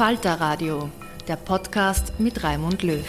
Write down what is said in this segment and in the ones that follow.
Falter Radio, der Podcast mit Raimund Löw.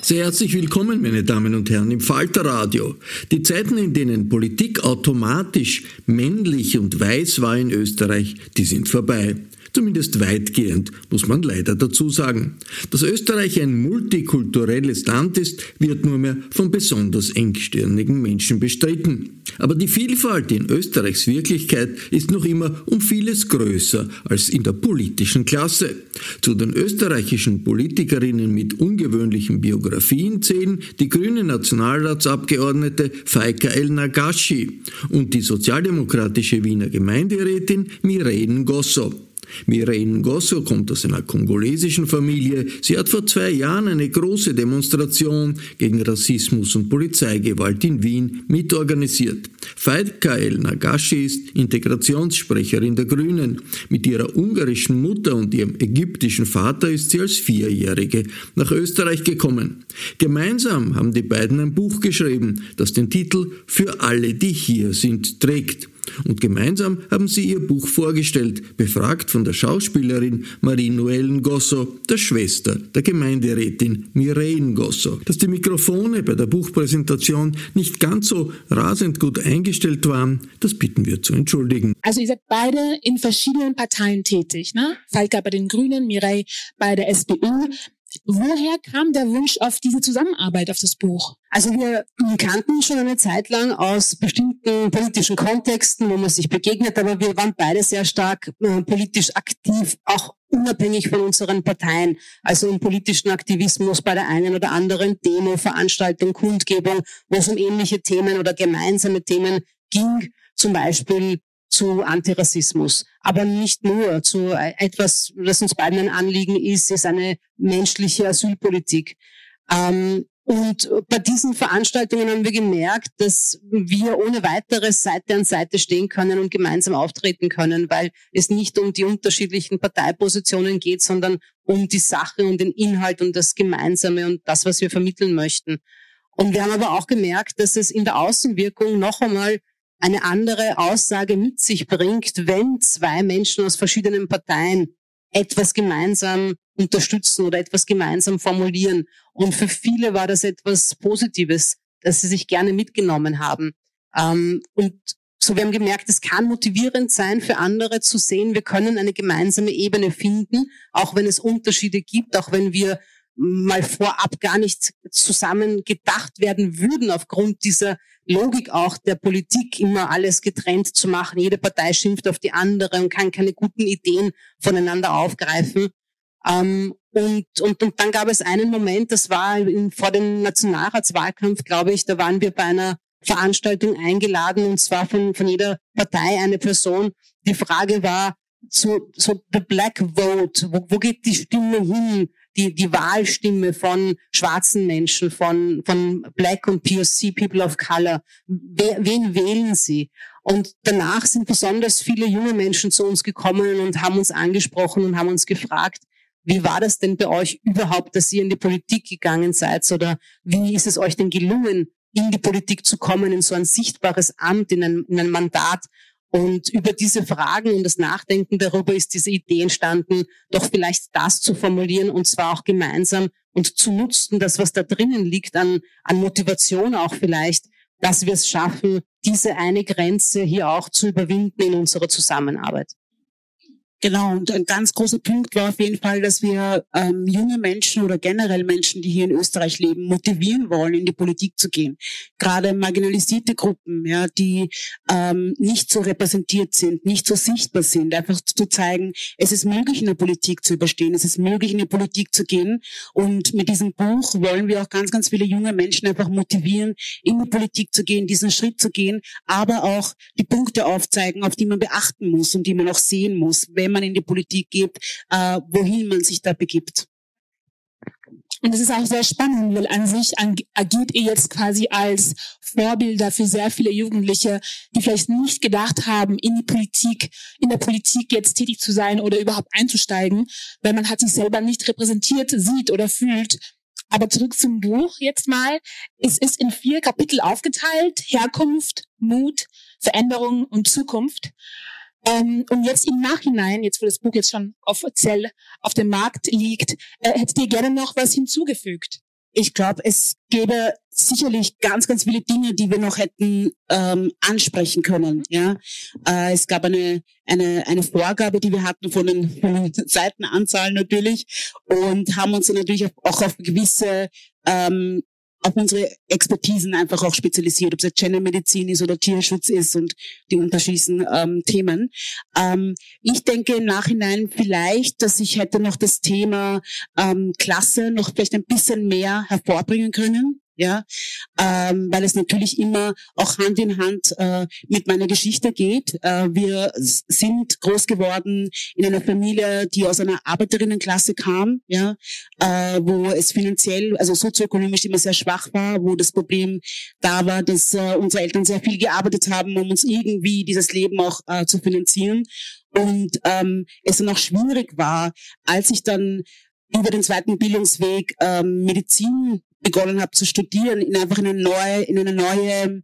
Sehr herzlich willkommen, meine Damen und Herren, im Falter Radio. Die Zeiten, in denen Politik automatisch männlich und weiß war in Österreich, die sind vorbei. Zumindest weitgehend, muss man leider dazu sagen. Dass Österreich ein multikulturelles Land ist, wird nur mehr von besonders engstirnigen Menschen bestritten. Aber die Vielfalt in Österreichs Wirklichkeit ist noch immer um vieles größer als in der politischen Klasse. Zu den österreichischen Politikerinnen mit ungewöhnlichen Biografien zählen die grüne Nationalratsabgeordnete Faika El Nagashi und die sozialdemokratische Wiener Gemeinderätin Mireille Gosso. Mireille Gosso kommt aus einer kongolesischen Familie. Sie hat vor zwei Jahren eine große Demonstration gegen Rassismus und Polizeigewalt in Wien mitorganisiert. Faidka El Nagashi ist Integrationssprecherin der Grünen. Mit ihrer ungarischen Mutter und ihrem ägyptischen Vater ist sie als Vierjährige nach Österreich gekommen. Gemeinsam haben die beiden ein Buch geschrieben, das den Titel Für alle, die hier sind trägt. Und gemeinsam haben sie ihr Buch vorgestellt, befragt von der Schauspielerin Marie-Noëlle Gosso, der Schwester der Gemeinderätin Mireille Gosso. Dass die Mikrofone bei der Buchpräsentation nicht ganz so rasend gut eingestellt waren, das bitten wir zu entschuldigen. Also ihr seid beide in verschiedenen Parteien tätig, ne? Falka bei den Grünen, Mireille bei der SPÖ. Woher kam der Wunsch auf diese Zusammenarbeit, auf das Buch? Also wir kannten schon eine Zeit lang aus bestimmten politischen Kontexten, wo man sich begegnet, aber wir waren beide sehr stark äh, politisch aktiv, auch unabhängig von unseren Parteien, also im politischen Aktivismus bei der einen oder anderen Demo, Veranstaltung, Kundgebung, wo es um ähnliche Themen oder gemeinsame Themen ging, zum Beispiel zu Antirassismus. Aber nicht nur zu etwas, das uns beiden ein Anliegen ist, ist eine menschliche Asylpolitik. Ähm, und bei diesen Veranstaltungen haben wir gemerkt, dass wir ohne weiteres Seite an Seite stehen können und gemeinsam auftreten können, weil es nicht um die unterschiedlichen Parteipositionen geht, sondern um die Sache und den Inhalt und das Gemeinsame und das, was wir vermitteln möchten. Und wir haben aber auch gemerkt, dass es in der Außenwirkung noch einmal eine andere Aussage mit sich bringt, wenn zwei Menschen aus verschiedenen Parteien etwas gemeinsam unterstützen oder etwas gemeinsam formulieren. Und für viele war das etwas Positives, dass sie sich gerne mitgenommen haben. Ähm, und so, wir haben gemerkt, es kann motivierend sein für andere zu sehen, wir können eine gemeinsame Ebene finden, auch wenn es Unterschiede gibt, auch wenn wir mal vorab gar nicht zusammen gedacht werden würden, aufgrund dieser Logik auch der Politik, immer alles getrennt zu machen. Jede Partei schimpft auf die andere und kann keine guten Ideen voneinander aufgreifen. Ähm, und, und, und dann gab es einen Moment, das war in, vor dem Nationalratswahlkampf, glaube ich, da waren wir bei einer Veranstaltung eingeladen und zwar von, von jeder Partei eine Person. Die Frage war, so, so the black vote, wo, wo geht die Stimme hin? Die, die Wahlstimme von schwarzen Menschen, von, von Black und POC, People of Color. Wer, wen wählen sie? Und danach sind besonders viele junge Menschen zu uns gekommen und haben uns angesprochen und haben uns gefragt, wie war das denn bei euch überhaupt, dass ihr in die Politik gegangen seid? Oder wie ist es euch denn gelungen, in die Politik zu kommen, in so ein sichtbares Amt, in ein, in ein Mandat? Und über diese Fragen und das Nachdenken darüber ist diese Idee entstanden, doch vielleicht das zu formulieren und zwar auch gemeinsam und zu nutzen, das, was da drinnen liegt an, an Motivation auch vielleicht, dass wir es schaffen, diese eine Grenze hier auch zu überwinden in unserer Zusammenarbeit. Genau, und ein ganz großer Punkt war auf jeden Fall, dass wir ähm, junge Menschen oder generell Menschen, die hier in Österreich leben, motivieren wollen, in die Politik zu gehen. Gerade marginalisierte Gruppen, ja, die ähm, nicht so repräsentiert sind, nicht so sichtbar sind, einfach zu zeigen, es ist möglich, in der Politik zu überstehen, es ist möglich, in die Politik zu gehen. Und mit diesem Buch wollen wir auch ganz, ganz viele junge Menschen einfach motivieren, in die Politik zu gehen, diesen Schritt zu gehen, aber auch die Punkte aufzeigen, auf die man beachten muss und die man auch sehen muss, wenn wenn man in die Politik geht, äh, wohin man sich da begibt. Und das ist auch sehr spannend, weil an sich agiert ihr jetzt quasi als Vorbilder für sehr viele Jugendliche, die vielleicht nicht gedacht haben, in die Politik, in der Politik jetzt tätig zu sein oder überhaupt einzusteigen, weil man hat sich selber nicht repräsentiert, sieht oder fühlt. Aber zurück zum Buch jetzt mal. Es ist in vier Kapitel aufgeteilt. Herkunft, Mut, Veränderung und Zukunft. Ähm, und jetzt im Nachhinein, jetzt wo das Buch jetzt schon offiziell auf dem Markt liegt, äh, hättet ihr gerne noch was hinzugefügt? Ich glaube, es gäbe sicherlich ganz, ganz viele Dinge, die wir noch hätten ähm, ansprechen können. Ja, äh, es gab eine eine eine Vorgabe, die wir hatten von den, von den Seitenanzahlen natürlich und haben uns natürlich auch auf gewisse ähm, auf unsere Expertisen einfach auch spezialisiert, ob es jetzt Gendermedizin ist oder Tierschutz ist und die unterschiedlichen ähm, Themen. Ähm, ich denke im Nachhinein vielleicht, dass ich hätte noch das Thema ähm, Klasse noch vielleicht ein bisschen mehr hervorbringen können ja, ähm, weil es natürlich immer auch Hand in Hand äh, mit meiner Geschichte geht. Äh, wir sind groß geworden in einer Familie, die aus einer Arbeiterinnenklasse kam, ja, äh, wo es finanziell, also sozioökonomisch immer sehr schwach war, wo das Problem da war, dass äh, unsere Eltern sehr viel gearbeitet haben, um uns irgendwie dieses Leben auch äh, zu finanzieren. Und ähm, es dann auch schwierig war, als ich dann über den zweiten Bildungsweg ähm, Medizin begonnen habe zu studieren, in einfach in eine neue, in eine neue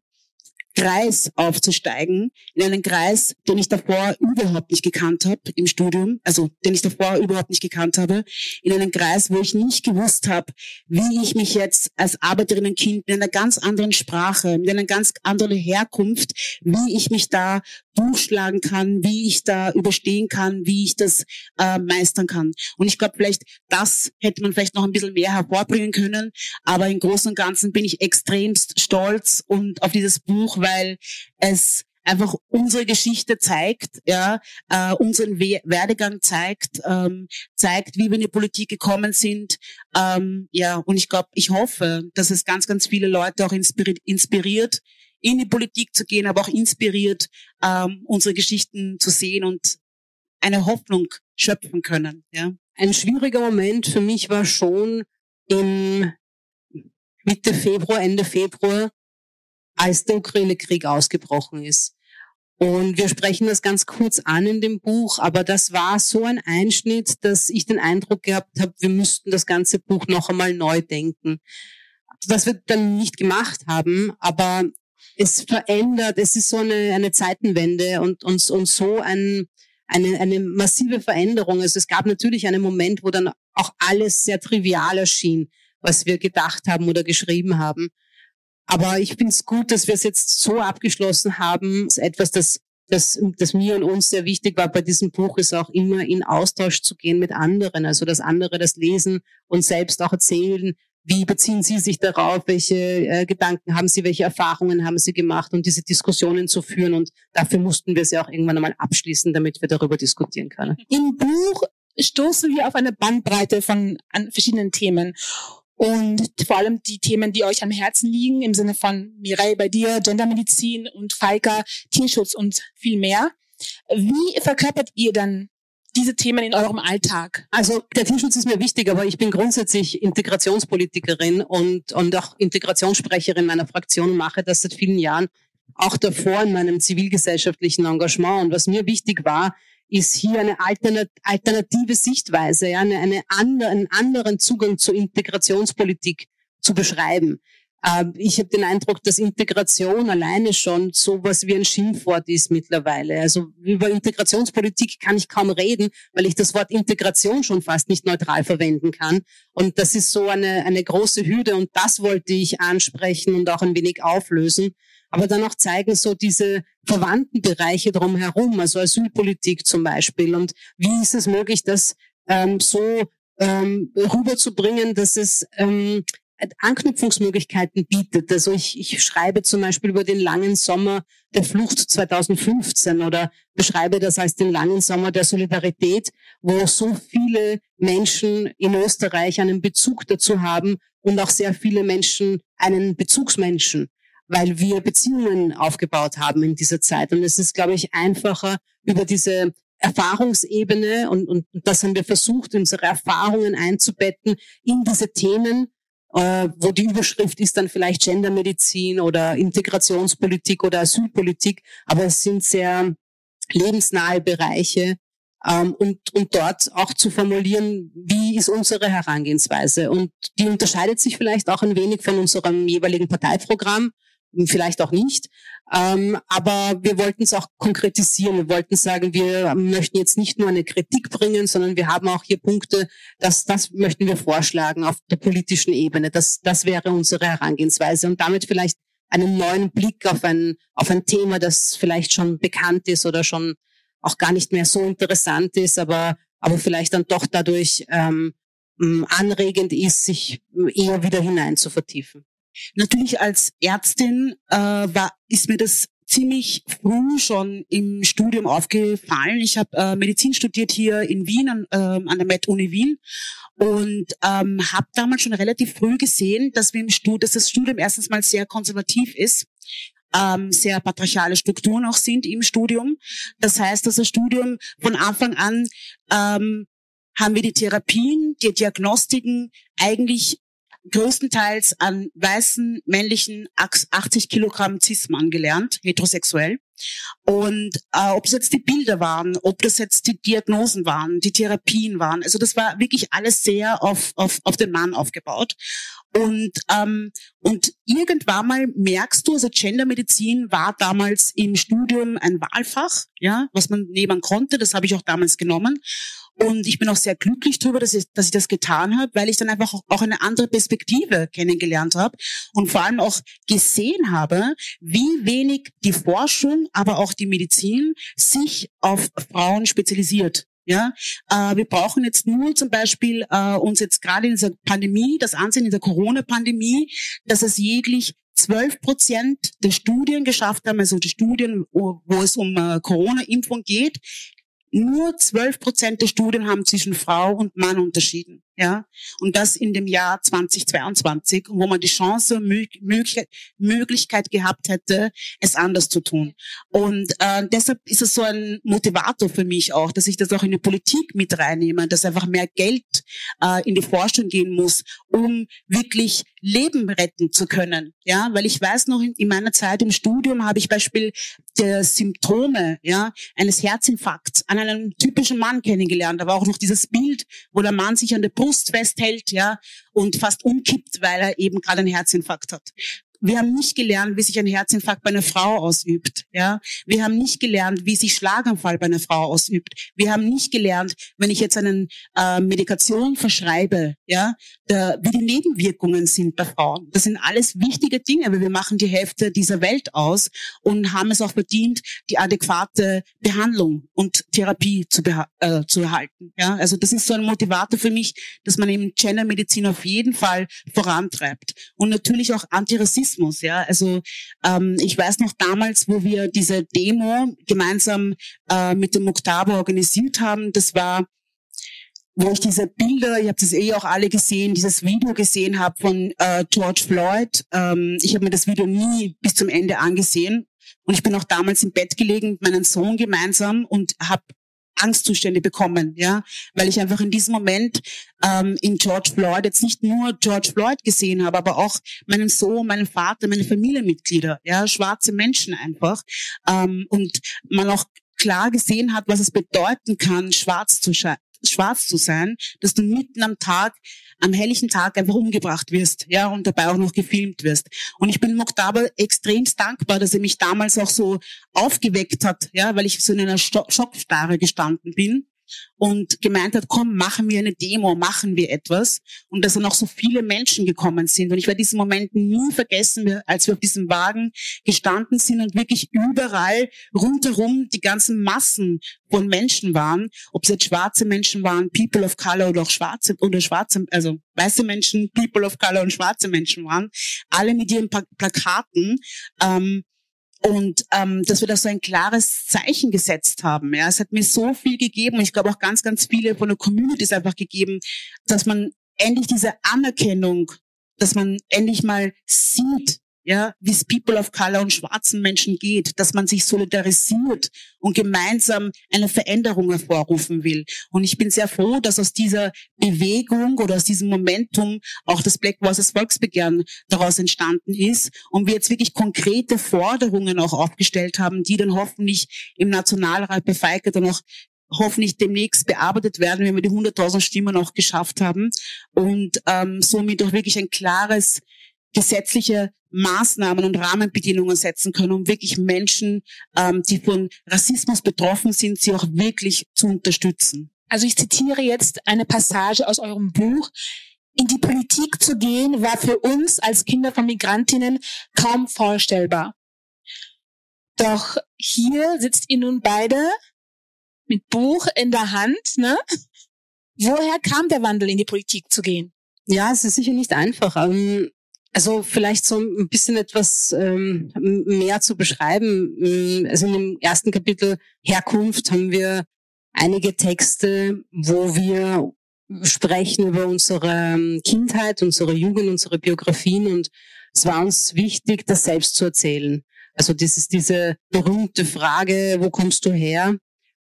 Kreis aufzusteigen, in einen Kreis, den ich davor überhaupt nicht gekannt habe im Studium, also den ich davor überhaupt nicht gekannt habe, in einen Kreis, wo ich nicht gewusst habe, wie ich mich jetzt als Arbeiterinnenkind mit einer ganz anderen Sprache, mit einer ganz anderen Herkunft, wie ich mich da durchschlagen kann, wie ich da überstehen kann, wie ich das äh, meistern kann. Und ich glaube, vielleicht das hätte man vielleicht noch ein bisschen mehr hervorbringen können, aber im Großen und Ganzen bin ich extremst stolz und auf dieses Buch, weil es einfach unsere Geschichte zeigt, ja, äh, unseren We Werdegang zeigt, ähm, zeigt, wie wir in die Politik gekommen sind, ähm, ja, und ich glaube, ich hoffe, dass es ganz, ganz viele Leute auch inspiriert, inspiriert, in die Politik zu gehen, aber auch inspiriert, ähm, unsere Geschichten zu sehen und eine Hoffnung schöpfen können, ja. Ein schwieriger Moment für mich war schon im Mitte Februar, Ende Februar, als der Ukraine-Krieg ausgebrochen ist. Und wir sprechen das ganz kurz an in dem Buch, aber das war so ein Einschnitt, dass ich den Eindruck gehabt habe, wir müssten das ganze Buch noch einmal neu denken. Was wir dann nicht gemacht haben, aber es verändert, es ist so eine, eine Zeitenwende und, und, und so ein, eine, eine massive Veränderung. Also es gab natürlich einen Moment, wo dann auch alles sehr trivial erschien, was wir gedacht haben oder geschrieben haben. aber ich finde es gut, dass wir es jetzt so abgeschlossen haben. Das etwas, das, das, das mir und uns sehr wichtig war bei diesem Buch, ist auch immer in Austausch zu gehen mit anderen. Also, dass andere das lesen und selbst auch erzählen, wie beziehen Sie sich darauf? Welche äh, Gedanken haben Sie? Welche Erfahrungen haben Sie gemacht? Und diese Diskussionen zu führen. Und dafür mussten wir sie auch irgendwann einmal abschließen, damit wir darüber diskutieren können. Im Buch stoßen wir auf eine Bandbreite von verschiedenen Themen. Und vor allem die Themen, die euch am Herzen liegen, im Sinne von Mireille bei dir, Gendermedizin und Faika, Tierschutz und viel mehr. Wie verkörpert ihr dann diese Themen in eurem Alltag? Also der Tierschutz ist mir wichtig, aber ich bin grundsätzlich Integrationspolitikerin und, und auch Integrationssprecherin meiner Fraktion und mache das seit vielen Jahren, auch davor in meinem zivilgesellschaftlichen Engagement. Und was mir wichtig war, ist hier eine alternative Sichtweise, ja, eine, eine andere, einen anderen Zugang zur Integrationspolitik zu beschreiben. Ähm, ich habe den Eindruck, dass Integration alleine schon sowas wie ein Schimpfwort ist mittlerweile. Also über Integrationspolitik kann ich kaum reden, weil ich das Wort Integration schon fast nicht neutral verwenden kann. Und das ist so eine, eine große Hürde und das wollte ich ansprechen und auch ein wenig auflösen aber dann auch zeigen so diese verwandten Bereiche drumherum, also Asylpolitik zum Beispiel. Und wie ist es möglich, das ähm, so ähm, rüberzubringen, dass es ähm, Anknüpfungsmöglichkeiten bietet. Also ich, ich schreibe zum Beispiel über den langen Sommer der Flucht 2015 oder beschreibe das als den langen Sommer der Solidarität, wo so viele Menschen in Österreich einen Bezug dazu haben und auch sehr viele Menschen einen Bezugsmenschen weil wir Beziehungen aufgebaut haben in dieser Zeit. Und es ist, glaube ich, einfacher über diese Erfahrungsebene und, und das haben wir versucht, unsere Erfahrungen einzubetten in diese Themen, äh, wo die Überschrift ist dann vielleicht Gendermedizin oder Integrationspolitik oder Asylpolitik, aber es sind sehr lebensnahe Bereiche ähm, und, und dort auch zu formulieren, wie ist unsere Herangehensweise. Und die unterscheidet sich vielleicht auch ein wenig von unserem jeweiligen Parteiprogramm vielleicht auch nicht. Ähm, aber wir wollten es auch konkretisieren. Wir wollten sagen, wir möchten jetzt nicht nur eine Kritik bringen, sondern wir haben auch hier Punkte, dass das möchten wir vorschlagen auf der politischen Ebene. Das, das wäre unsere Herangehensweise und damit vielleicht einen neuen Blick auf ein, auf ein Thema, das vielleicht schon bekannt ist oder schon auch gar nicht mehr so interessant ist, aber, aber vielleicht dann doch dadurch ähm, anregend ist, sich eher wieder hinein zu vertiefen. Natürlich als Ärztin äh, war, ist mir das ziemlich früh schon im Studium aufgefallen. Ich habe äh, Medizin studiert hier in Wien an, äh, an der Med-Uni Wien und ähm, habe damals schon relativ früh gesehen, dass wir im Studium, dass das Studium erstens mal sehr konservativ ist ähm, sehr patriarchale Strukturen auch sind im Studium. Das heißt, dass das Studium von Anfang an ähm, haben wir die Therapien, die Diagnostiken eigentlich größtenteils an weißen, männlichen 80 Kilogramm Cis-Mann gelernt, heterosexuell. Und äh, ob es jetzt die Bilder waren, ob das jetzt die Diagnosen waren, die Therapien waren, also das war wirklich alles sehr auf, auf, auf den Mann aufgebaut. Und, ähm, und irgendwann mal merkst du, also Gendermedizin war damals im Studium ein Wahlfach, ja, was man nehmen konnte, das habe ich auch damals genommen. Und ich bin auch sehr glücklich darüber, dass ich, dass ich das getan habe, weil ich dann einfach auch eine andere Perspektive kennengelernt habe und vor allem auch gesehen habe, wie wenig die Forschung, aber auch die Medizin sich auf Frauen spezialisiert. Ja, äh, wir brauchen jetzt nur zum Beispiel äh, uns jetzt gerade in dieser Pandemie, das Ansehen in der Corona-Pandemie, dass es jeglich 12 Prozent der Studien geschafft haben, also die Studien, wo, es um äh, Corona-Impfung geht, nur 12 Prozent der Studien haben zwischen Frau und Mann unterschieden. Ja, und das in dem Jahr 2022, wo man die Chance, Möglichkeit gehabt hätte, es anders zu tun. Und äh, deshalb ist es so ein Motivator für mich auch, dass ich das auch in die Politik mit reinnehme, dass einfach mehr Geld äh, in die Forschung gehen muss, um wirklich Leben retten zu können. Ja, weil ich weiß noch, in meiner Zeit im Studium habe ich Beispiel der Symptome ja, eines Herzinfarkts an einem typischen Mann kennengelernt. Da war auch noch dieses Bild, wo der Mann sich an der Brust festhält, ja, und fast umkippt, weil er eben gerade einen Herzinfarkt hat. Wir haben nicht gelernt, wie sich ein Herzinfarkt bei einer Frau ausübt. Ja, wir haben nicht gelernt, wie sich Schlaganfall bei einer Frau ausübt. Wir haben nicht gelernt, wenn ich jetzt einen äh, Medikation verschreibe, ja, der, wie die Nebenwirkungen sind bei Frauen. Das sind alles wichtige Dinge, weil wir machen die Hälfte dieser Welt aus und haben es auch verdient, die adäquate Behandlung und Therapie zu, äh, zu erhalten. Ja, also das ist so ein Motivator für mich, dass man eben Gendermedizin auf jeden Fall vorantreibt und natürlich auch Antirassismus Rassismus. Ja, also ähm, ich weiß noch damals, wo wir diese Demo gemeinsam äh, mit dem Muktaba organisiert haben. Das war wo ich diese Bilder, ihr habt es eh auch alle gesehen, dieses Video gesehen habe von äh, George Floyd. Ähm, ich habe mir das Video nie bis zum Ende angesehen. Und ich bin auch damals im Bett gelegen mit meinem Sohn gemeinsam und habe Angstzustände bekommen, ja, weil ich einfach in diesem Moment ähm, in George Floyd jetzt nicht nur George Floyd gesehen habe, aber auch meinen Sohn, meinen Vater, meine Familienmitglieder, ja, schwarze Menschen einfach ähm, und man auch klar gesehen hat, was es bedeuten kann, schwarz zu, schwarz zu sein, dass du mitten am Tag am helllichen Tag einfach umgebracht wirst, ja, und dabei auch noch gefilmt wirst. Und ich bin Moktaba extremst dankbar, dass er mich damals auch so aufgeweckt hat, ja, weil ich so in einer Schockstarre gestanden bin und gemeint hat, komm, machen wir eine Demo, machen wir etwas. Und dass dann auch so viele Menschen gekommen sind. Und ich werde diesen Moment nie vergessen, als wir auf diesem Wagen gestanden sind und wirklich überall rundherum die ganzen Massen von Menschen waren, ob es jetzt schwarze Menschen waren, People of Color oder auch schwarze oder schwarze, also weiße Menschen, People of Color und schwarze Menschen waren, alle mit ihren Plakaten. Ähm, und ähm, dass wir da so ein klares Zeichen gesetzt haben. Ja, es hat mir so viel gegeben und ich glaube auch ganz, ganz viele von der Community ist einfach gegeben, dass man endlich diese Anerkennung, dass man endlich mal sieht, ja, wie es People of Color und schwarzen Menschen geht, dass man sich solidarisiert und gemeinsam eine Veränderung hervorrufen will. Und ich bin sehr froh, dass aus dieser Bewegung oder aus diesem Momentum auch das Black Voices Volksbegehren daraus entstanden ist und wir jetzt wirklich konkrete Forderungen auch aufgestellt haben, die dann hoffentlich im Nationalrat bei FEIKE dann auch hoffentlich demnächst bearbeitet werden, wenn wir die 100.000 Stimmen auch geschafft haben und ähm, somit auch wirklich ein klares gesetzliche Maßnahmen und Rahmenbedingungen setzen können, um wirklich Menschen, ähm, die von Rassismus betroffen sind, sie auch wirklich zu unterstützen. Also ich zitiere jetzt eine Passage aus eurem Buch. In die Politik zu gehen war für uns als Kinder von Migrantinnen kaum vorstellbar. Doch hier sitzt ihr nun beide mit Buch in der Hand. Ne? Woher kam der Wandel, in die Politik zu gehen? Ja, es ist sicher nicht einfach. Also vielleicht so ein bisschen etwas ähm, mehr zu beschreiben. Also in dem ersten Kapitel Herkunft haben wir einige Texte, wo wir sprechen über unsere ähm, Kindheit, unsere Jugend, unsere Biografien und es war uns wichtig, das selbst zu erzählen. Also das ist diese berühmte Frage, wo kommst du her,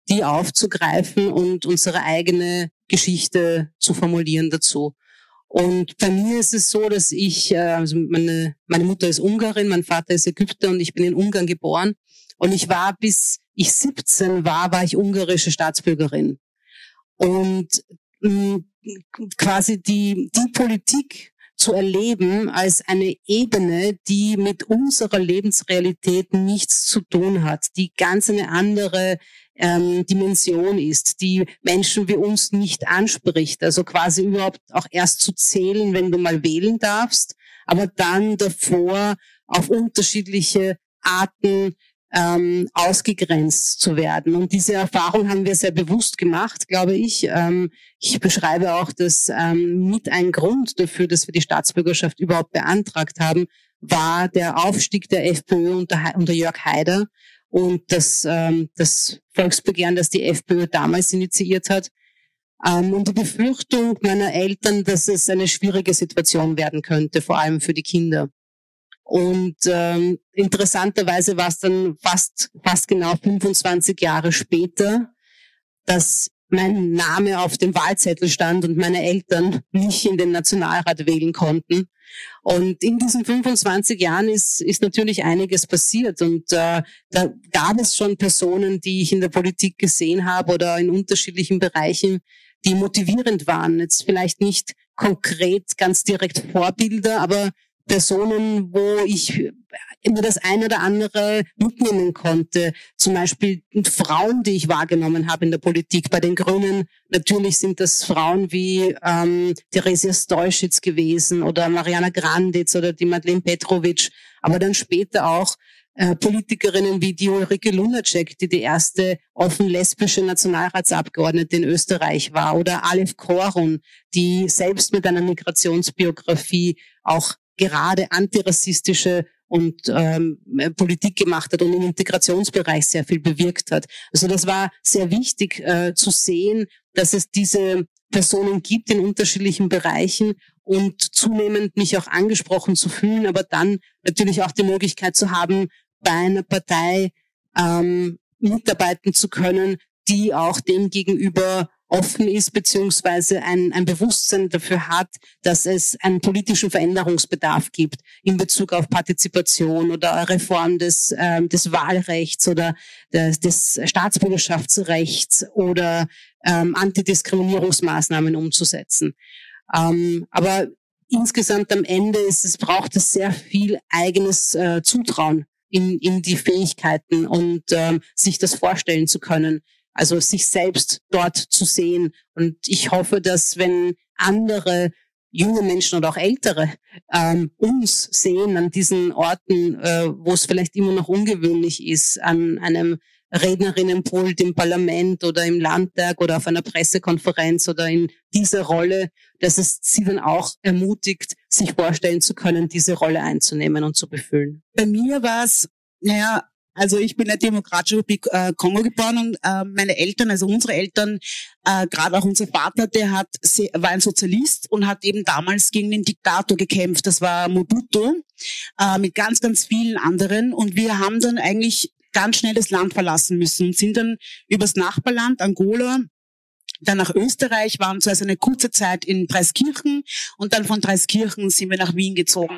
die aufzugreifen und unsere eigene Geschichte zu formulieren dazu. Und bei mir ist es so, dass ich, äh, also meine, meine Mutter ist Ungarin, mein Vater ist Ägypter und ich bin in Ungarn geboren. Und ich war, bis ich 17 war, war ich ungarische Staatsbürgerin. Und mh, mm, quasi die, die Politik zu erleben als eine Ebene, die mit unserer Lebensrealität nichts zu tun hat, die ganz eine andere ähm, Dimension ist, die Menschen wie uns nicht anspricht. Also quasi überhaupt auch erst zu zählen, wenn du mal wählen darfst, aber dann davor auf unterschiedliche Arten ähm, ausgegrenzt zu werden. Und diese Erfahrung haben wir sehr bewusst gemacht, glaube ich. Ähm, ich beschreibe auch, dass ähm, mit ein Grund dafür, dass wir die Staatsbürgerschaft überhaupt beantragt haben, war der Aufstieg der FPÖ unter, unter Jörg Haider und das, ähm, das Volksbegehren, das die FPÖ damals initiiert hat. Ähm, und die Befürchtung meiner Eltern, dass es eine schwierige Situation werden könnte, vor allem für die Kinder. Und ähm, interessanterweise war es dann fast, fast genau 25 Jahre später, dass mein Name auf dem Wahlzettel stand und meine Eltern mich in den Nationalrat wählen konnten. Und in diesen 25 Jahren ist, ist natürlich einiges passiert. Und äh, da gab es schon Personen, die ich in der Politik gesehen habe oder in unterschiedlichen Bereichen, die motivierend waren. Jetzt vielleicht nicht konkret ganz direkt Vorbilder, aber Personen, wo ich immer das eine oder andere mitnehmen konnte. Zum Beispiel Frauen, die ich wahrgenommen habe in der Politik. Bei den Grünen natürlich sind das Frauen wie ähm, Theresia Stolschitz gewesen oder Mariana Granditz oder die Madeleine Petrovic, aber dann später auch äh, Politikerinnen wie die Ulrike Lunacek, die die erste offen lesbische Nationalratsabgeordnete in Österreich war, oder Alef Korun, die selbst mit einer Migrationsbiografie auch gerade antirassistische und ähm, Politik gemacht hat und im Integrationsbereich sehr viel bewirkt hat. Also das war sehr wichtig äh, zu sehen, dass es diese Personen gibt in unterschiedlichen Bereichen und zunehmend mich auch angesprochen zu fühlen, aber dann natürlich auch die Möglichkeit zu haben, bei einer Partei ähm, mitarbeiten zu können, die auch dem gegenüber offen ist, beziehungsweise ein, ein Bewusstsein dafür hat, dass es einen politischen Veränderungsbedarf gibt in Bezug auf Partizipation oder Reform des, ähm, des Wahlrechts oder des, des Staatsbürgerschaftsrechts oder ähm, Antidiskriminierungsmaßnahmen umzusetzen. Ähm, aber insgesamt am Ende ist es, braucht es sehr viel eigenes äh, Zutrauen in, in die Fähigkeiten und ähm, sich das vorstellen zu können. Also sich selbst dort zu sehen. Und ich hoffe, dass wenn andere junge Menschen oder auch ältere ähm, uns sehen an diesen Orten, äh, wo es vielleicht immer noch ungewöhnlich ist, an einem Rednerinnenpult im Parlament oder im Landtag oder auf einer Pressekonferenz oder in dieser Rolle, dass es sie dann auch ermutigt, sich vorstellen zu können, diese Rolle einzunehmen und zu befüllen. Bei mir war es, naja, also ich bin in der Demokratischen Republik äh, Kongo geboren und äh, meine Eltern, also unsere Eltern, äh, gerade auch unser Vater, der hat war ein Sozialist und hat eben damals gegen den Diktator gekämpft. Das war Mobutu äh, mit ganz, ganz vielen anderen. Und wir haben dann eigentlich ganz schnell das Land verlassen müssen und sind dann übers Nachbarland Angola dann nach Österreich, waren zuerst eine kurze Zeit in Dreiskirchen und dann von Dreiskirchen sind wir nach Wien gezogen.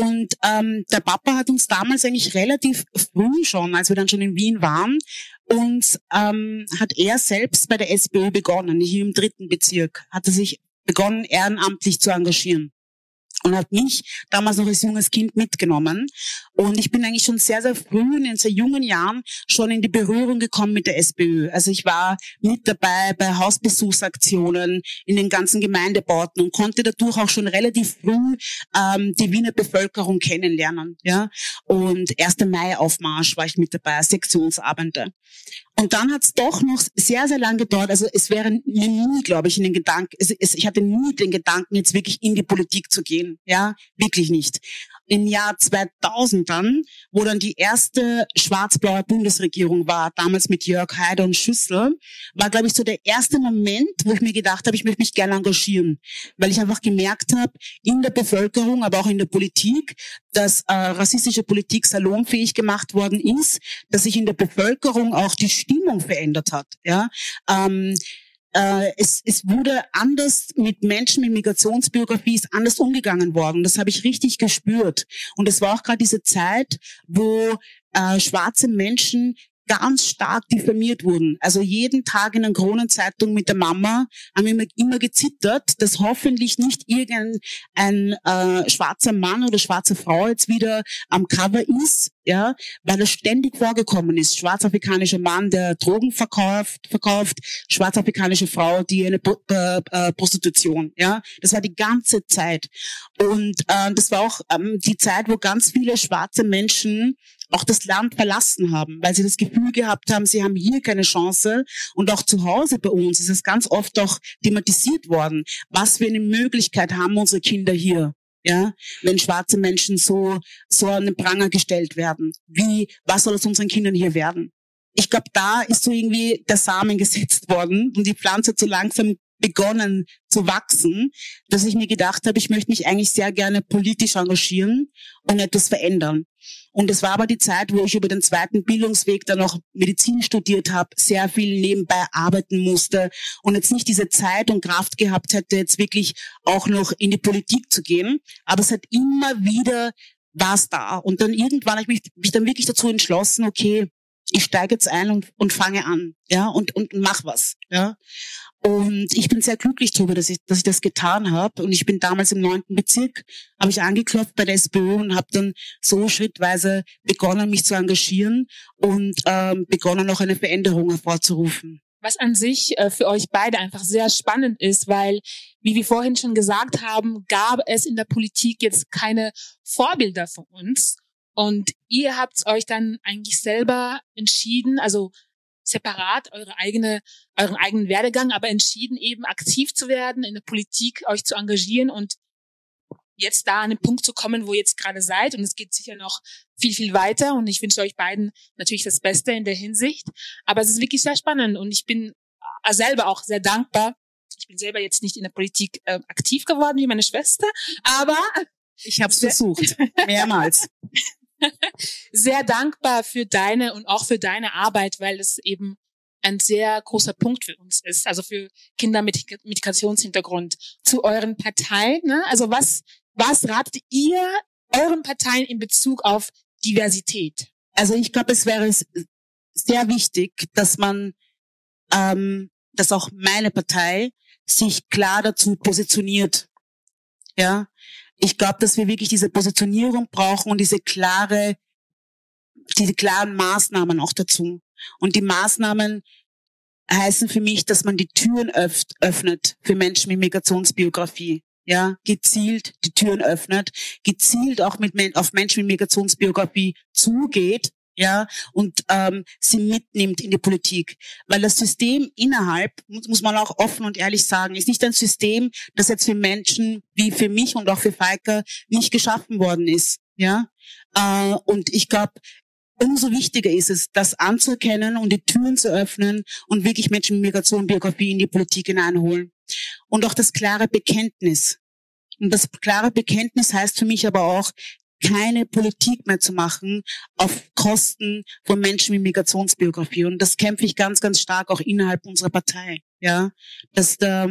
Und ähm, der Papa hat uns damals eigentlich relativ früh schon, als wir dann schon in Wien waren, und ähm, hat er selbst bei der SPÖ begonnen, hier im dritten Bezirk, hat er sich begonnen, ehrenamtlich zu engagieren und hat mich damals noch als junges Kind mitgenommen. Und ich bin eigentlich schon sehr, sehr früh in sehr jungen Jahren schon in die Berührung gekommen mit der SPÖ. Also ich war mit dabei bei Hausbesuchsaktionen in den ganzen Gemeindebauten und konnte dadurch auch schon relativ früh ähm, die Wiener Bevölkerung kennenlernen. Ja? Und 1. Mai-Aufmarsch war ich mit dabei, Sektionsabende. Und dann hat es doch noch sehr, sehr lange gedauert. Also es wäre mir nie, glaube ich, in den Gedanken, es, ich hatte nie den Gedanken, jetzt wirklich in die Politik zu gehen. Ja, wirklich nicht im Jahr 2000 dann, wo dann die erste schwarz-blaue Bundesregierung war, damals mit Jörg Haider und Schüssel, war, glaube ich, so der erste Moment, wo ich mir gedacht habe, ich möchte mich gerne engagieren, weil ich einfach gemerkt habe, in der Bevölkerung, aber auch in der Politik, dass äh, rassistische Politik salonfähig gemacht worden ist, dass sich in der Bevölkerung auch die Stimmung verändert hat. Ja. Ähm, äh, es, es wurde anders mit Menschen mit Migrationsbiografie ist anders umgegangen worden. Das habe ich richtig gespürt. Und es war auch gerade diese Zeit, wo äh, schwarze Menschen ganz stark diffamiert wurden. Also jeden Tag in der Kronenzeitung mit der Mama haben wir immer gezittert, dass hoffentlich nicht irgendein äh, schwarzer Mann oder schwarze Frau jetzt wieder am Cover ist, ja, weil es ständig vorgekommen ist. Schwarzafrikanischer Mann, der Drogen verkauft, verkauft, schwarzafrikanische Frau, die eine äh, äh, Prostitution, ja. Das war die ganze Zeit. Und äh, das war auch ähm, die Zeit, wo ganz viele schwarze Menschen auch das Land verlassen haben, weil sie das Gefühl gehabt haben, sie haben hier keine Chance. Und auch zu Hause bei uns ist es ganz oft auch thematisiert worden, was wir eine Möglichkeit haben, unsere Kinder hier Ja, wenn schwarze Menschen so, so an den Pranger gestellt werden. Wie, was soll aus unseren Kindern hier werden? Ich glaube, da ist so irgendwie der Samen gesetzt worden und die Pflanze so langsam begonnen zu wachsen, dass ich mir gedacht habe, ich möchte mich eigentlich sehr gerne politisch engagieren und etwas verändern. Und es war aber die Zeit, wo ich über den zweiten Bildungsweg dann noch Medizin studiert habe, sehr viel nebenbei arbeiten musste und jetzt nicht diese Zeit und Kraft gehabt hätte, jetzt wirklich auch noch in die Politik zu gehen. Aber es hat immer wieder was da. Und dann irgendwann habe ich mich, mich dann wirklich dazu entschlossen, okay, ich steige jetzt ein und, und fange an, ja, und, und mach was, ja. Und ich bin sehr glücklich darüber, dass ich, dass ich das getan habe. Und ich bin damals im neunten Bezirk, habe ich angeklopft bei der SPÖ und habe dann so schrittweise begonnen, mich zu engagieren und ähm, begonnen, auch eine Veränderung hervorzurufen. Was an sich äh, für euch beide einfach sehr spannend ist, weil, wie wir vorhin schon gesagt haben, gab es in der Politik jetzt keine Vorbilder von uns. Und ihr habt euch dann eigentlich selber entschieden, also separat eure eigene, euren eigenen Werdegang, aber entschieden eben aktiv zu werden, in der Politik euch zu engagieren und jetzt da an den Punkt zu kommen, wo ihr jetzt gerade seid. Und es geht sicher noch viel, viel weiter. Und ich wünsche euch beiden natürlich das Beste in der Hinsicht. Aber es ist wirklich sehr spannend und ich bin äh, selber auch sehr dankbar. Ich bin selber jetzt nicht in der Politik äh, aktiv geworden wie meine Schwester, aber ich habe es versucht, mehrmals. Sehr dankbar für deine und auch für deine Arbeit, weil es eben ein sehr großer Punkt für uns ist, also für Kinder mit Migrationshintergrund. Zu euren Parteien, ne? also was, was ratet ihr euren Parteien in Bezug auf Diversität? Also ich glaube, es wäre sehr wichtig, dass man, ähm, dass auch meine Partei sich klar dazu positioniert. Ja, ich glaube, dass wir wirklich diese Positionierung brauchen und diese klare, diese klaren Maßnahmen auch dazu. Und die Maßnahmen heißen für mich, dass man die Türen öffnet für Menschen mit Migrationsbiografie. Ja, gezielt die Türen öffnet, gezielt auch mit auf Menschen mit Migrationsbiografie zugeht ja, und ähm, sie mitnimmt in die Politik. Weil das System innerhalb, muss, muss man auch offen und ehrlich sagen, ist nicht ein System, das jetzt für Menschen wie für mich und auch für Falker nicht geschaffen worden ist. Ja, äh, und ich glaube, umso wichtiger ist es, das anzuerkennen und die Türen zu öffnen und wirklich Menschen mit Migration, Biografie in die Politik hineinholen. Und auch das klare Bekenntnis. Und das klare Bekenntnis heißt für mich aber auch, keine Politik mehr zu machen auf Kosten von Menschen mit Migrationsbiografie. Und das kämpfe ich ganz, ganz stark auch innerhalb unserer Partei. Ja, dass da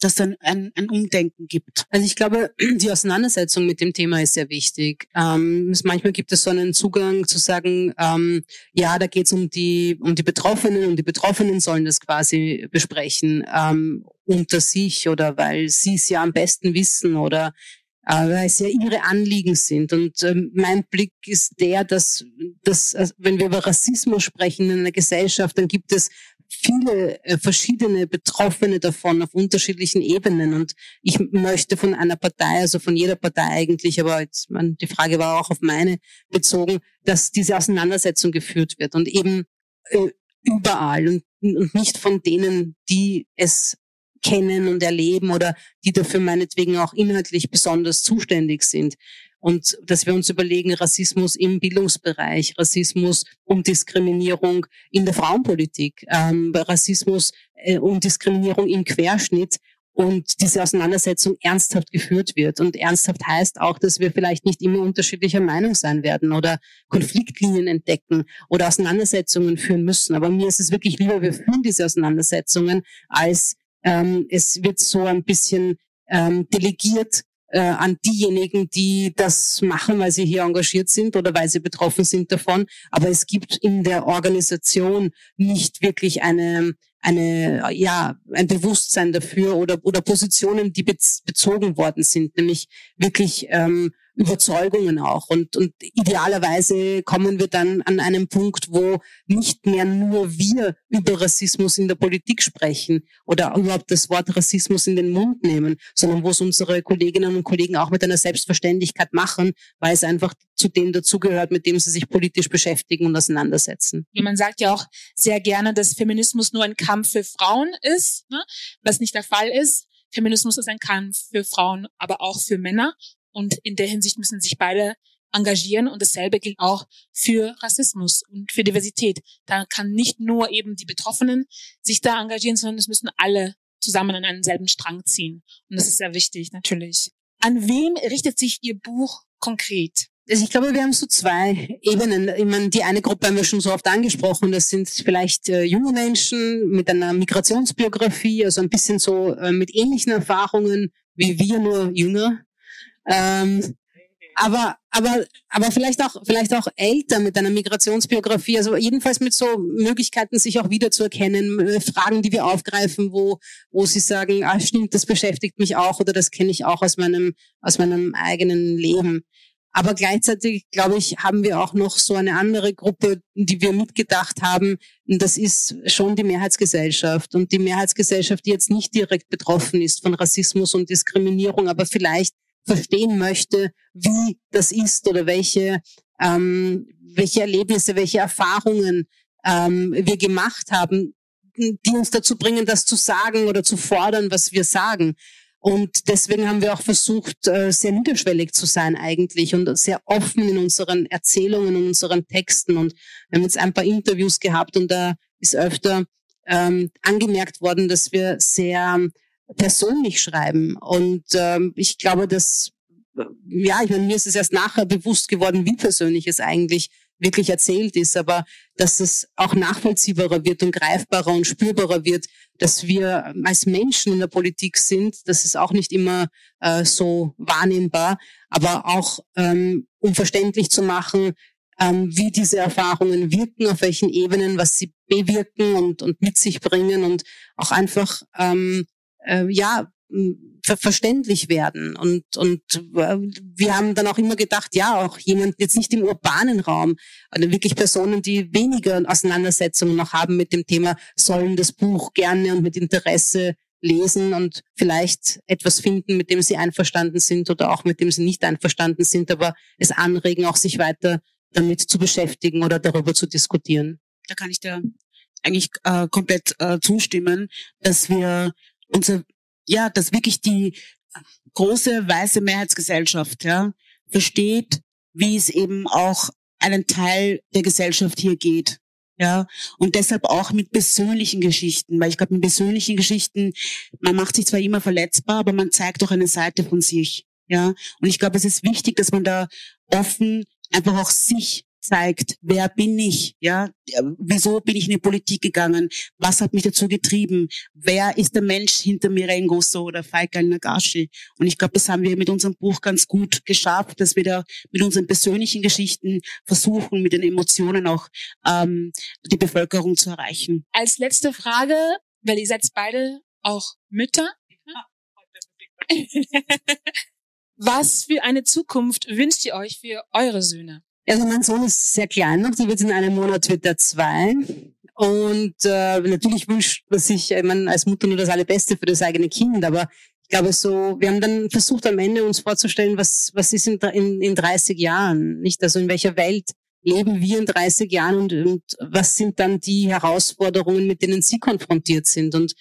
dass dann ein, ein Umdenken gibt. Also ich glaube, die Auseinandersetzung mit dem Thema ist sehr wichtig. Ähm, manchmal gibt es so einen Zugang zu sagen, ähm, ja, da geht es um die um die Betroffenen und die Betroffenen sollen das quasi besprechen ähm, unter sich oder weil sie es ja am besten wissen oder weil es ja ihre Anliegen sind. Und ähm, mein Blick ist der, dass, dass also wenn wir über Rassismus sprechen in einer Gesellschaft, dann gibt es viele äh, verschiedene Betroffene davon auf unterschiedlichen Ebenen. Und ich möchte von einer Partei, also von jeder Partei eigentlich, aber jetzt, man, die Frage war auch auf meine bezogen, dass diese Auseinandersetzung geführt wird und eben äh, überall und, und nicht von denen, die es kennen und erleben oder die dafür meinetwegen auch inhaltlich besonders zuständig sind. Und dass wir uns überlegen, Rassismus im Bildungsbereich, Rassismus und Diskriminierung in der Frauenpolitik, ähm, Rassismus äh, und Diskriminierung im Querschnitt und diese Auseinandersetzung ernsthaft geführt wird. Und ernsthaft heißt auch, dass wir vielleicht nicht immer unterschiedlicher Meinung sein werden oder Konfliktlinien entdecken oder Auseinandersetzungen führen müssen. Aber mir ist es wirklich lieber, wir führen diese Auseinandersetzungen, als ähm, es wird so ein bisschen ähm, delegiert äh, an diejenigen, die das machen, weil sie hier engagiert sind oder weil sie betroffen sind davon. Aber es gibt in der Organisation nicht wirklich eine eine ja ein Bewusstsein dafür oder oder Positionen, die bezogen worden sind, nämlich wirklich ähm, Überzeugungen auch. Und, und idealerweise kommen wir dann an einen Punkt, wo nicht mehr nur wir über Rassismus in der Politik sprechen oder überhaupt das Wort Rassismus in den Mund nehmen, sondern wo es unsere Kolleginnen und Kollegen auch mit einer Selbstverständlichkeit machen, weil es einfach zu dem dazugehört, mit dem sie sich politisch beschäftigen und auseinandersetzen. Man sagt ja auch sehr gerne, dass Feminismus nur ein Kampf für Frauen ist, ne? was nicht der Fall ist. Feminismus ist ein Kampf für Frauen, aber auch für Männer. Und in der Hinsicht müssen sich beide engagieren und dasselbe gilt auch für Rassismus und für Diversität. Da kann nicht nur eben die Betroffenen sich da engagieren, sondern es müssen alle zusammen an einen selben Strang ziehen. Und das ist sehr wichtig, natürlich. An wem richtet sich Ihr Buch konkret? Also ich glaube, wir haben so zwei Ebenen. Ich meine, die eine Gruppe haben wir schon so oft angesprochen. Das sind vielleicht äh, junge Menschen mit einer Migrationsbiografie, also ein bisschen so äh, mit ähnlichen Erfahrungen wie wir, nur jünger. Ähm, aber, aber, aber vielleicht auch, vielleicht auch älter mit einer Migrationsbiografie, also jedenfalls mit so Möglichkeiten, sich auch wiederzuerkennen, äh, Fragen, die wir aufgreifen, wo, wo sie sagen, ah, stimmt, das beschäftigt mich auch oder das kenne ich auch aus meinem, aus meinem eigenen Leben. Aber gleichzeitig, glaube ich, haben wir auch noch so eine andere Gruppe, die wir mitgedacht haben. Und das ist schon die Mehrheitsgesellschaft. Und die Mehrheitsgesellschaft, die jetzt nicht direkt betroffen ist von Rassismus und Diskriminierung, aber vielleicht verstehen möchte, wie das ist oder welche, ähm, welche Erlebnisse, welche Erfahrungen ähm, wir gemacht haben, die uns dazu bringen, das zu sagen oder zu fordern, was wir sagen. Und deswegen haben wir auch versucht, äh, sehr niederschwellig zu sein eigentlich und sehr offen in unseren Erzählungen, in unseren Texten. Und wir haben jetzt ein paar Interviews gehabt und da ist öfter ähm, angemerkt worden, dass wir sehr persönlich schreiben. Und ähm, ich glaube, dass, ja, ich meine, mir ist es erst nachher bewusst geworden, wie persönlich es eigentlich wirklich erzählt ist, aber dass es auch nachvollziehbarer wird und greifbarer und spürbarer wird, dass wir als Menschen in der Politik sind, das ist auch nicht immer äh, so wahrnehmbar, aber auch ähm, um verständlich zu machen, ähm, wie diese Erfahrungen wirken, auf welchen Ebenen, was sie bewirken und, und mit sich bringen und auch einfach ähm, äh, ja ver verständlich werden. Und, und äh, wir haben dann auch immer gedacht, ja, auch jemand jetzt nicht im urbanen Raum, also wirklich Personen, die weniger Auseinandersetzungen noch haben mit dem Thema, sollen das Buch gerne und mit Interesse lesen und vielleicht etwas finden, mit dem sie einverstanden sind oder auch mit dem sie nicht einverstanden sind, aber es anregen, auch sich weiter damit zu beschäftigen oder darüber zu diskutieren. Da kann ich dir eigentlich äh, komplett äh, zustimmen, dass wir unser, ja, dass wirklich die große weiße Mehrheitsgesellschaft, ja, versteht, wie es eben auch einen Teil der Gesellschaft hier geht. Ja, und deshalb auch mit persönlichen Geschichten, weil ich glaube, mit persönlichen Geschichten, man macht sich zwar immer verletzbar, aber man zeigt auch eine Seite von sich. Ja, und ich glaube, es ist wichtig, dass man da offen einfach auch sich zeigt, wer bin ich, ja, wieso bin ich in die Politik gegangen, was hat mich dazu getrieben, wer ist der Mensch hinter Miren Gosso oder Faika Nagashi. Und ich glaube, das haben wir mit unserem Buch ganz gut geschafft, dass wir da mit unseren persönlichen Geschichten versuchen, mit den Emotionen auch ähm, die Bevölkerung zu erreichen. Als letzte Frage, weil ihr seid beide auch Mütter. Was für eine Zukunft wünscht ihr euch für eure Söhne? Also mein Sohn ist sehr klein noch, der wird in einem Monat wird er zwei. Und äh, natürlich wünscht man sich, ich meine, als Mutter nur das Allerbeste für das eigene Kind, aber ich glaube so, wir haben dann versucht am Ende uns vorzustellen, was, was ist in, in, in 30 Jahren, nicht? Also in welcher Welt leben wir in 30 Jahren und, und was sind dann die Herausforderungen, mit denen sie konfrontiert sind und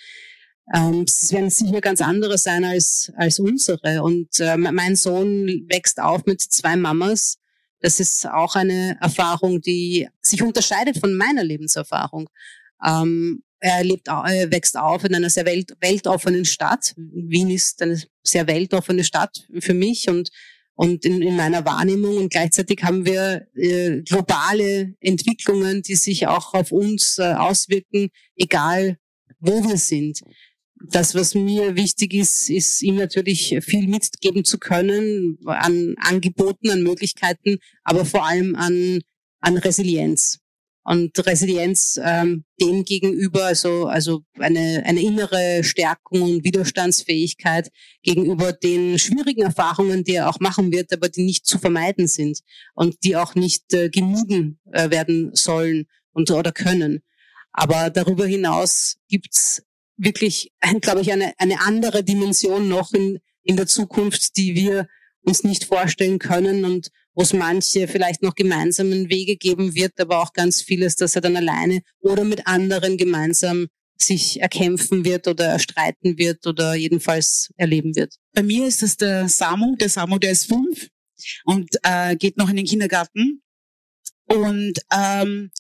ähm, es werden sicher ganz andere sein als, als unsere. Und äh, mein Sohn wächst auf mit zwei Mamas das ist auch eine Erfahrung, die sich unterscheidet von meiner Lebenserfahrung. Ähm, er, lebt, er wächst auf in einer sehr welt, weltoffenen Stadt. Wien ist eine sehr weltoffene Stadt für mich und, und in, in meiner Wahrnehmung. Und gleichzeitig haben wir äh, globale Entwicklungen, die sich auch auf uns äh, auswirken, egal wo wir sind das, was mir wichtig ist, ist ihm natürlich viel mitgeben zu können an Angeboten, an Möglichkeiten, aber vor allem an, an Resilienz. Und Resilienz ähm, dem gegenüber, also, also eine, eine innere Stärkung und Widerstandsfähigkeit gegenüber den schwierigen Erfahrungen, die er auch machen wird, aber die nicht zu vermeiden sind und die auch nicht äh, gemieden äh, werden sollen und oder können. Aber darüber hinaus gibt's wirklich, glaube ich, eine, eine andere Dimension noch in, in der Zukunft, die wir uns nicht vorstellen können und wo es manche vielleicht noch gemeinsamen Wege geben wird, aber auch ganz vieles, dass er dann alleine oder mit anderen gemeinsam sich erkämpfen wird oder erstreiten wird oder jedenfalls erleben wird. Bei mir ist es der Samu. Der Samu, der ist fünf und äh, geht noch in den Kindergarten. Und ähm,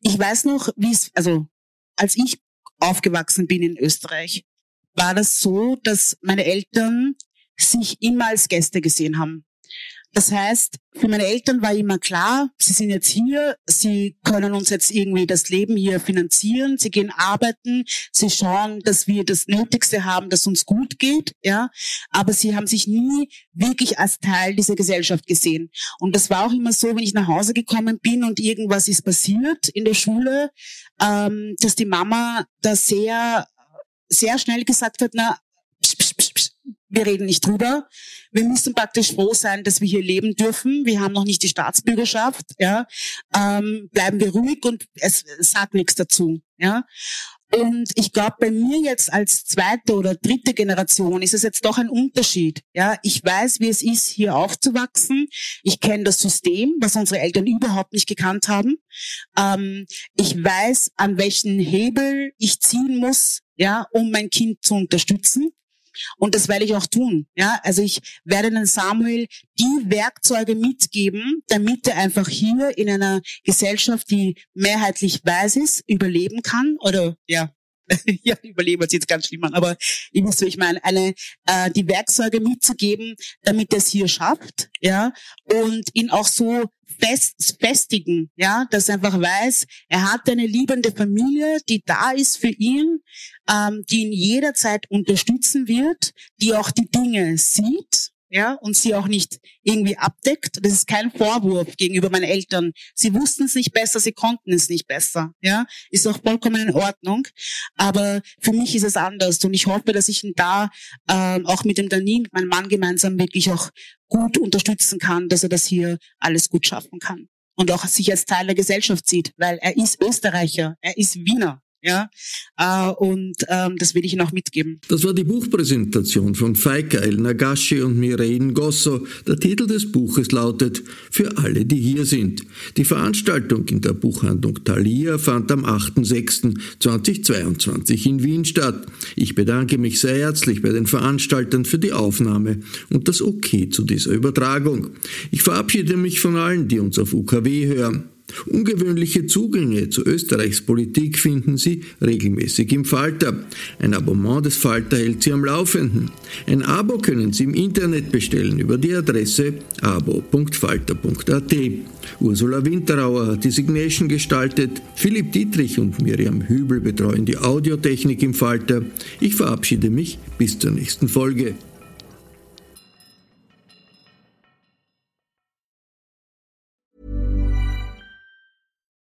ich weiß noch, wie es, also als ich aufgewachsen bin in Österreich, war das so, dass meine Eltern sich immer als Gäste gesehen haben. Das heißt, für meine Eltern war immer klar, sie sind jetzt hier, sie können uns jetzt irgendwie das Leben hier finanzieren, sie gehen arbeiten, sie schauen, dass wir das Nötigste haben, dass uns gut geht, ja. Aber sie haben sich nie wirklich als Teil dieser Gesellschaft gesehen. Und das war auch immer so, wenn ich nach Hause gekommen bin und irgendwas ist passiert in der Schule, ähm, dass die Mama da sehr, sehr schnell gesagt hat, na, wir reden nicht drüber. Wir müssen praktisch froh sein, dass wir hier leben dürfen. Wir haben noch nicht die Staatsbürgerschaft. Ja, ähm, bleiben wir ruhig und es, sagt nichts dazu. Ja. Und ich glaube, bei mir jetzt als zweite oder dritte Generation ist es jetzt doch ein Unterschied. Ja, ich weiß, wie es ist, hier aufzuwachsen. Ich kenne das System, was unsere Eltern überhaupt nicht gekannt haben. Ähm, ich weiß, an welchen Hebel ich ziehen muss, ja, um mein Kind zu unterstützen. Und das werde ich auch tun. Ja, also ich werde den Samuel die Werkzeuge mitgeben, damit er einfach hier in einer Gesellschaft, die mehrheitlich weiß ist, überleben kann oder ja, ja, überleben hört sich jetzt ganz schlimm an, aber ich muss, ich meine, eine, äh, die Werkzeuge mitzugeben, damit er es hier schafft, ja, und ihn auch so fest, festigen, ja, dass er einfach weiß, er hat eine liebende Familie, die da ist für ihn, ähm, die ihn jederzeit unterstützen wird, die auch die Dinge sieht, ja, und sie auch nicht irgendwie abdeckt. Das ist kein Vorwurf gegenüber meinen Eltern. Sie wussten es nicht besser, sie konnten es nicht besser, ja. Ist auch vollkommen in Ordnung. Aber für mich ist es anders und ich hoffe, dass ich ihn da ähm, auch mit dem Danin, mit meinem Mann gemeinsam wirklich auch gut unterstützen kann, dass er das hier alles gut schaffen kann. Und auch sich als Teil der Gesellschaft sieht, weil er ist Österreicher, er ist Wiener. Ja, äh, und ähm, das will ich Ihnen auch mitgeben. Das war die Buchpräsentation von Faika El Nagashi und Mireille Gosso. Der Titel des Buches lautet Für alle, die hier sind. Die Veranstaltung in der Buchhandlung Thalia fand am 8.6.2022 in Wien statt. Ich bedanke mich sehr herzlich bei den Veranstaltern für die Aufnahme und das Okay zu dieser Übertragung. Ich verabschiede mich von allen, die uns auf UKW hören. Ungewöhnliche Zugänge zu Österreichs Politik finden Sie regelmäßig im Falter. Ein Abonnement des Falter hält Sie am Laufenden. Ein Abo können Sie im Internet bestellen über die Adresse abo.falter.at. Ursula Winterauer hat die Signation gestaltet, Philipp Dietrich und Miriam Hübel betreuen die Audiotechnik im Falter. Ich verabschiede mich bis zur nächsten Folge.